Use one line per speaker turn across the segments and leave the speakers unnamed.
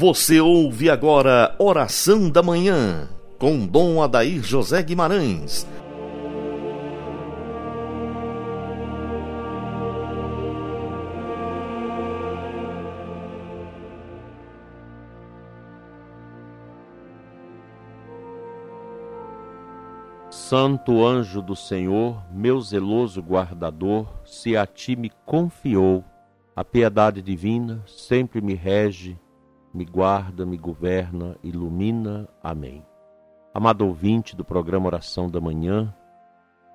Você ouve agora Oração da Manhã, com Dom Adair José Guimarães.
Santo anjo do Senhor, meu zeloso guardador, se a ti me confiou, a piedade divina sempre me rege me guarda, me governa, ilumina. Amém. Amado ouvinte do programa Oração da Manhã,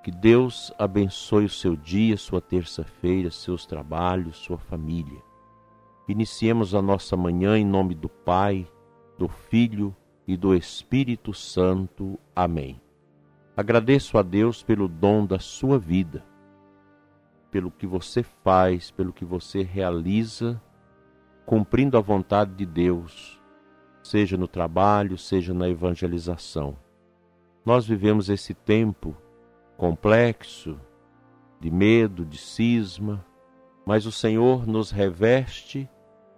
que Deus abençoe o seu dia, sua terça-feira, seus trabalhos, sua família. Iniciemos a nossa manhã em nome do Pai, do Filho e do Espírito Santo. Amém. Agradeço a Deus pelo dom da sua vida, pelo que você faz, pelo que você realiza cumprindo a vontade de Deus, seja no trabalho, seja na evangelização. Nós vivemos esse tempo complexo, de medo, de cisma, mas o Senhor nos reveste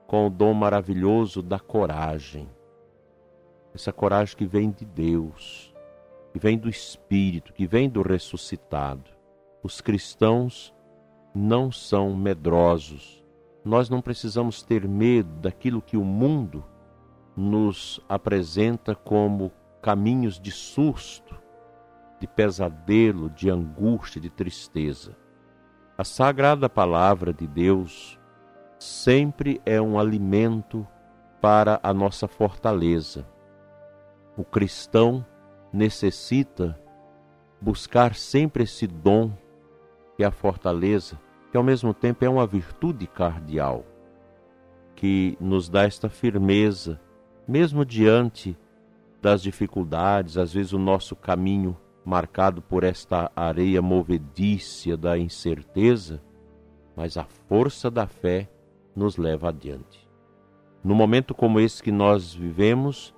com o dom maravilhoso da coragem. Essa coragem que vem de Deus, que vem do Espírito, que vem do ressuscitado. Os cristãos não são medrosos, nós não precisamos ter medo daquilo que o mundo nos apresenta como caminhos de susto, de pesadelo, de angústia, de tristeza. A sagrada palavra de Deus sempre é um alimento para a nossa fortaleza. O cristão necessita buscar sempre esse dom que é a fortaleza que ao mesmo tempo é uma virtude cardial, que nos dá esta firmeza, mesmo diante das dificuldades, às vezes o nosso caminho marcado por esta areia movedícia da incerteza, mas a força da fé nos leva adiante. No momento como esse que nós vivemos,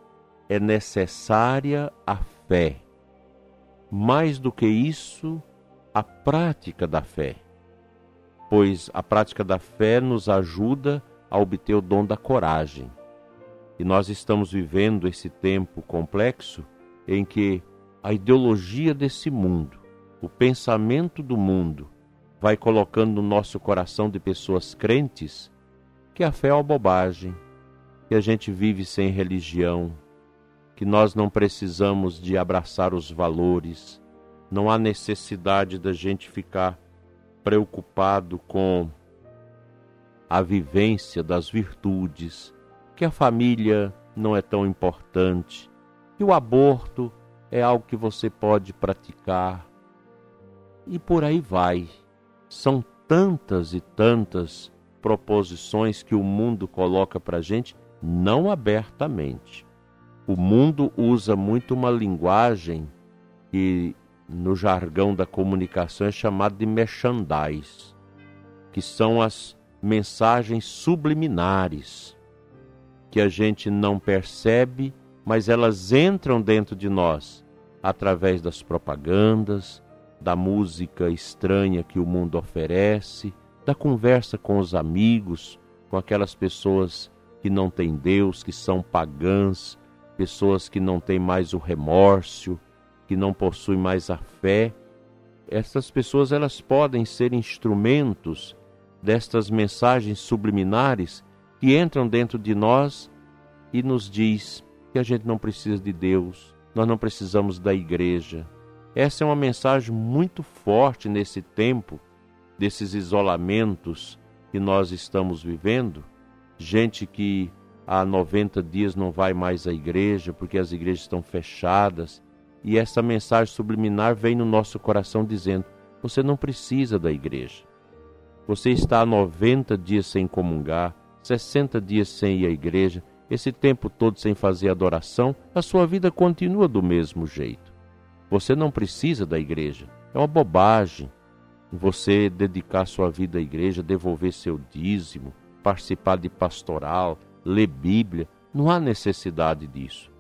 é necessária a fé. Mais do que isso, a prática da fé pois a prática da fé nos ajuda a obter o dom da coragem. E nós estamos vivendo esse tempo complexo em que a ideologia desse mundo, o pensamento do mundo, vai colocando no nosso coração de pessoas crentes que a fé é uma bobagem, que a gente vive sem religião, que nós não precisamos de abraçar os valores, não há necessidade da gente ficar preocupado com a vivência das virtudes, que a família não é tão importante, que o aborto é algo que você pode praticar. E por aí vai. São tantas e tantas proposições que o mundo coloca para gente, não abertamente. O mundo usa muito uma linguagem que no jargão da comunicação é chamado de merchandise, que são as mensagens subliminares que a gente não percebe, mas elas entram dentro de nós através das propagandas, da música estranha que o mundo oferece, da conversa com os amigos, com aquelas pessoas que não têm Deus, que são pagãs, pessoas que não têm mais o remorso, que não possui mais a fé, essas pessoas elas podem ser instrumentos destas mensagens subliminares que entram dentro de nós e nos diz que a gente não precisa de Deus, nós não precisamos da igreja. Essa é uma mensagem muito forte nesse tempo desses isolamentos que nós estamos vivendo. Gente que há 90 dias não vai mais à igreja porque as igrejas estão fechadas e essa mensagem subliminar vem no nosso coração dizendo: você não precisa da igreja. Você está há 90 dias sem comungar, 60 dias sem ir à igreja, esse tempo todo sem fazer adoração, a sua vida continua do mesmo jeito. Você não precisa da igreja. É uma bobagem você dedicar sua vida à igreja, devolver seu dízimo, participar de pastoral, ler Bíblia. Não há necessidade disso.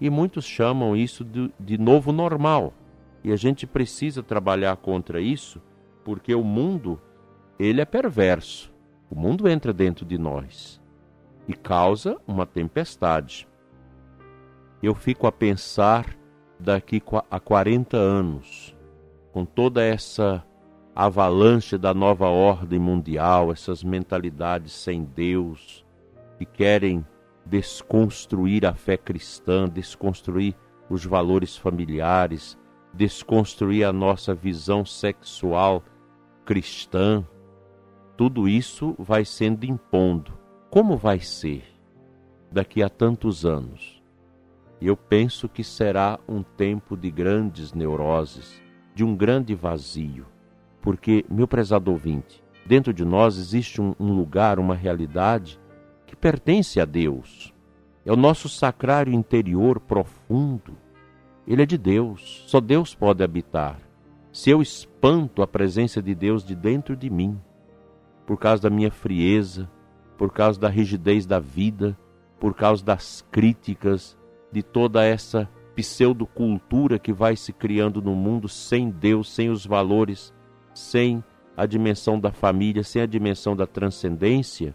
E muitos chamam isso de, de novo normal. E a gente precisa trabalhar contra isso, porque o mundo, ele é perverso. O mundo entra dentro de nós. e causa uma tempestade. Eu fico a pensar daqui a 40 anos, com toda essa avalanche da nova ordem mundial, essas mentalidades sem Deus, que querem desconstruir a fé cristã, desconstruir os valores familiares, desconstruir a nossa visão sexual cristã. Tudo isso vai sendo impondo. Como vai ser daqui a tantos anos? Eu penso que será um tempo de grandes neuroses, de um grande vazio, porque, meu prezado ouvinte, dentro de nós existe um, um lugar, uma realidade pertence a Deus. É o nosso sacrário interior profundo. Ele é de Deus, só Deus pode habitar. Se eu espanto a presença de Deus de dentro de mim, por causa da minha frieza, por causa da rigidez da vida, por causa das críticas, de toda essa pseudocultura que vai se criando no mundo sem Deus, sem os valores, sem a dimensão da família, sem a dimensão da transcendência,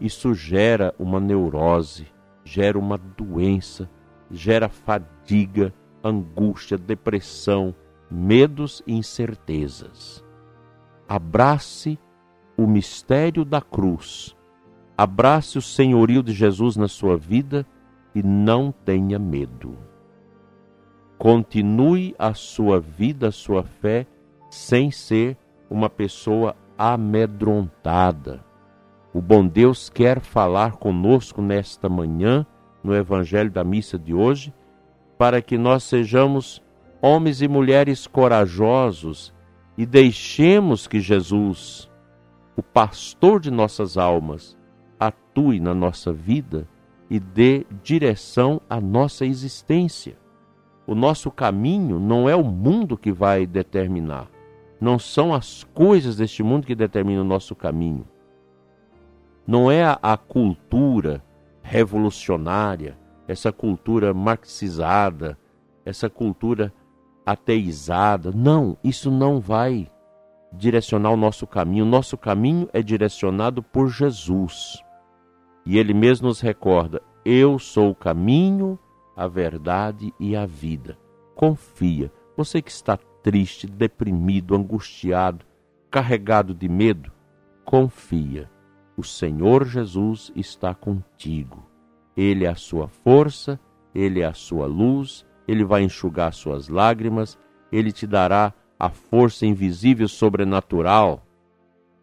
isso gera uma neurose, gera uma doença, gera fadiga, angústia, depressão, medos e incertezas. Abrace o mistério da cruz, abrace o senhorio de Jesus na sua vida e não tenha medo. Continue a sua vida, a sua fé, sem ser uma pessoa amedrontada o bom Deus quer falar conosco nesta manhã, no Evangelho da missa de hoje, para que nós sejamos homens e mulheres corajosos e deixemos que Jesus, o pastor de nossas almas, atue na nossa vida e dê direção à nossa existência. O nosso caminho não é o mundo que vai determinar, não são as coisas deste mundo que determinam o nosso caminho não é a, a cultura revolucionária, essa cultura marxizada, essa cultura ateizada. Não, isso não vai direcionar o nosso caminho. O nosso caminho é direcionado por Jesus. E ele mesmo nos recorda: Eu sou o caminho, a verdade e a vida. Confia. Você que está triste, deprimido, angustiado, carregado de medo, confia o Senhor Jesus está contigo. Ele é a sua força, ele é a sua luz, ele vai enxugar suas lágrimas, ele te dará a força invisível sobrenatural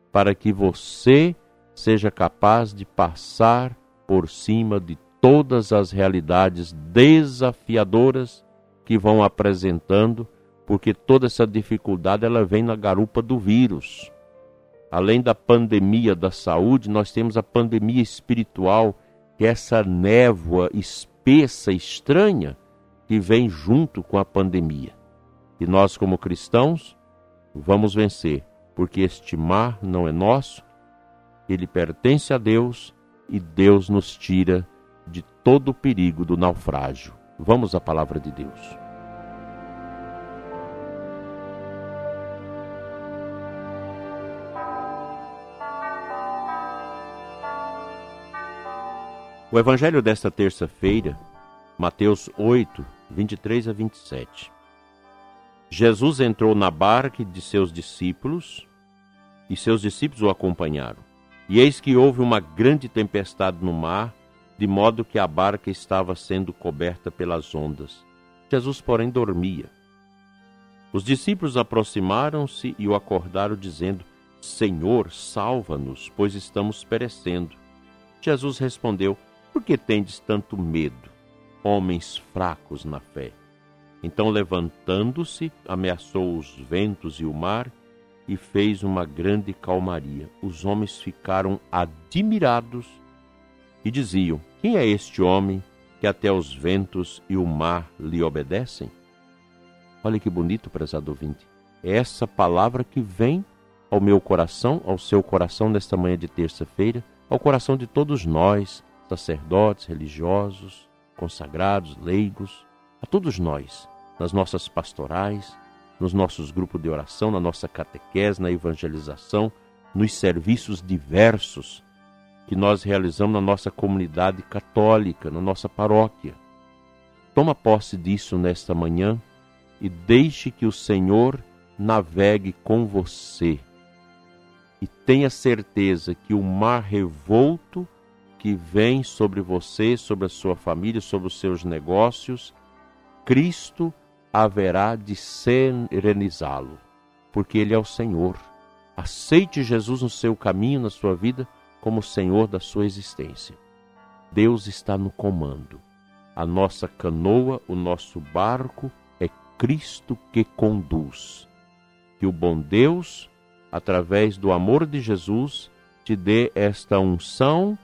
para que você seja capaz de passar por cima de todas as realidades desafiadoras que vão apresentando, porque toda essa dificuldade ela vem na garupa do vírus. Além da pandemia da saúde, nós temos a pandemia espiritual, que é essa névoa espessa, estranha, que vem junto com a pandemia. E nós, como cristãos, vamos vencer, porque este mar não é nosso, ele pertence a Deus e Deus nos tira de todo o perigo do naufrágio. Vamos à palavra de Deus. O evangelho desta terça-feira, Mateus 8, 23 a 27. Jesus entrou na barca de seus discípulos e seus discípulos o acompanharam. E eis que houve uma grande tempestade no mar, de modo que a barca estava sendo coberta pelas ondas. Jesus, porém, dormia. Os discípulos aproximaram-se e o acordaram, dizendo: Senhor, salva-nos, pois estamos perecendo. Jesus respondeu: por que tendes tanto medo, homens fracos na fé? Então, levantando-se, ameaçou os ventos e o mar e fez uma grande calmaria. Os homens ficaram admirados e diziam: Quem é este homem que até os ventos e o mar lhe obedecem? Olha que bonito, prezado ouvinte. É essa palavra que vem ao meu coração, ao seu coração nesta manhã de terça-feira, ao coração de todos nós sacerdotes, religiosos, consagrados, leigos, a todos nós, nas nossas pastorais, nos nossos grupos de oração, na nossa catequese, na evangelização, nos serviços diversos que nós realizamos na nossa comunidade católica, na nossa paróquia. Toma posse disso nesta manhã e deixe que o Senhor navegue com você. E tenha certeza que o mar revolto que vem sobre você, sobre a sua família, sobre os seus negócios, Cristo haverá de serenizá-lo, porque Ele é o Senhor. Aceite Jesus no seu caminho, na sua vida, como Senhor da sua existência. Deus está no comando. A nossa canoa, o nosso barco, é Cristo que conduz. Que o bom Deus, através do amor de Jesus, te dê esta unção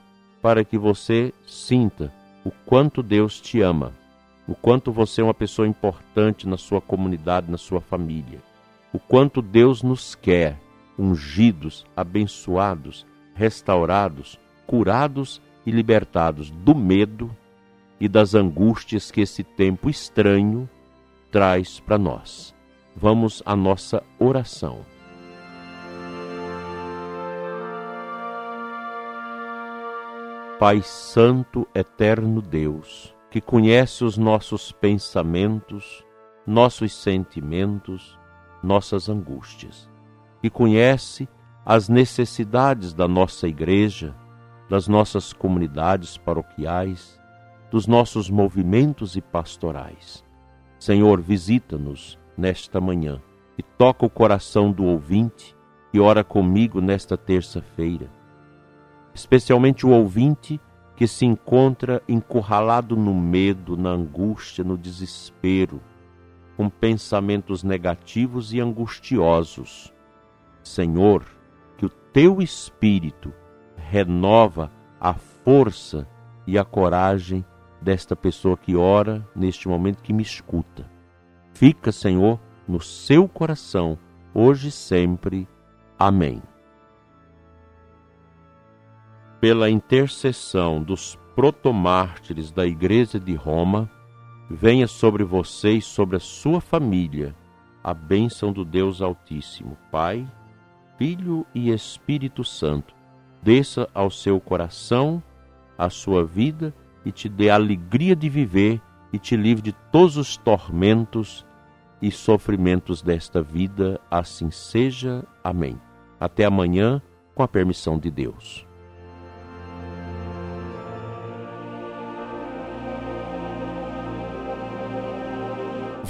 para que você sinta o quanto Deus te ama, o quanto você é uma pessoa importante na sua comunidade, na sua família, o quanto Deus nos quer ungidos, abençoados, restaurados, curados e libertados do medo e das angústias que esse tempo estranho traz para nós. Vamos à nossa oração. Pai Santo, Eterno Deus, que conhece os nossos pensamentos, nossos sentimentos, nossas angústias, que conhece as necessidades da nossa igreja, das nossas comunidades paroquiais, dos nossos movimentos e pastorais. Senhor, visita-nos nesta manhã e toca o coração do ouvinte que ora comigo nesta terça-feira especialmente o ouvinte que se encontra encurralado no medo, na angústia, no desespero, com pensamentos negativos e angustiosos. Senhor, que o teu espírito renova a força e a coragem desta pessoa que ora neste momento que me escuta. Fica, Senhor, no seu coração, hoje e sempre. Amém pela intercessão dos protomártires da Igreja de Roma, venha sobre você e sobre a sua família a bênção do Deus Altíssimo, Pai, Filho e Espírito Santo. Desça ao seu coração, a sua vida e te dê alegria de viver e te livre de todos os tormentos e sofrimentos desta vida. Assim seja. Amém. Até amanhã, com a permissão de Deus.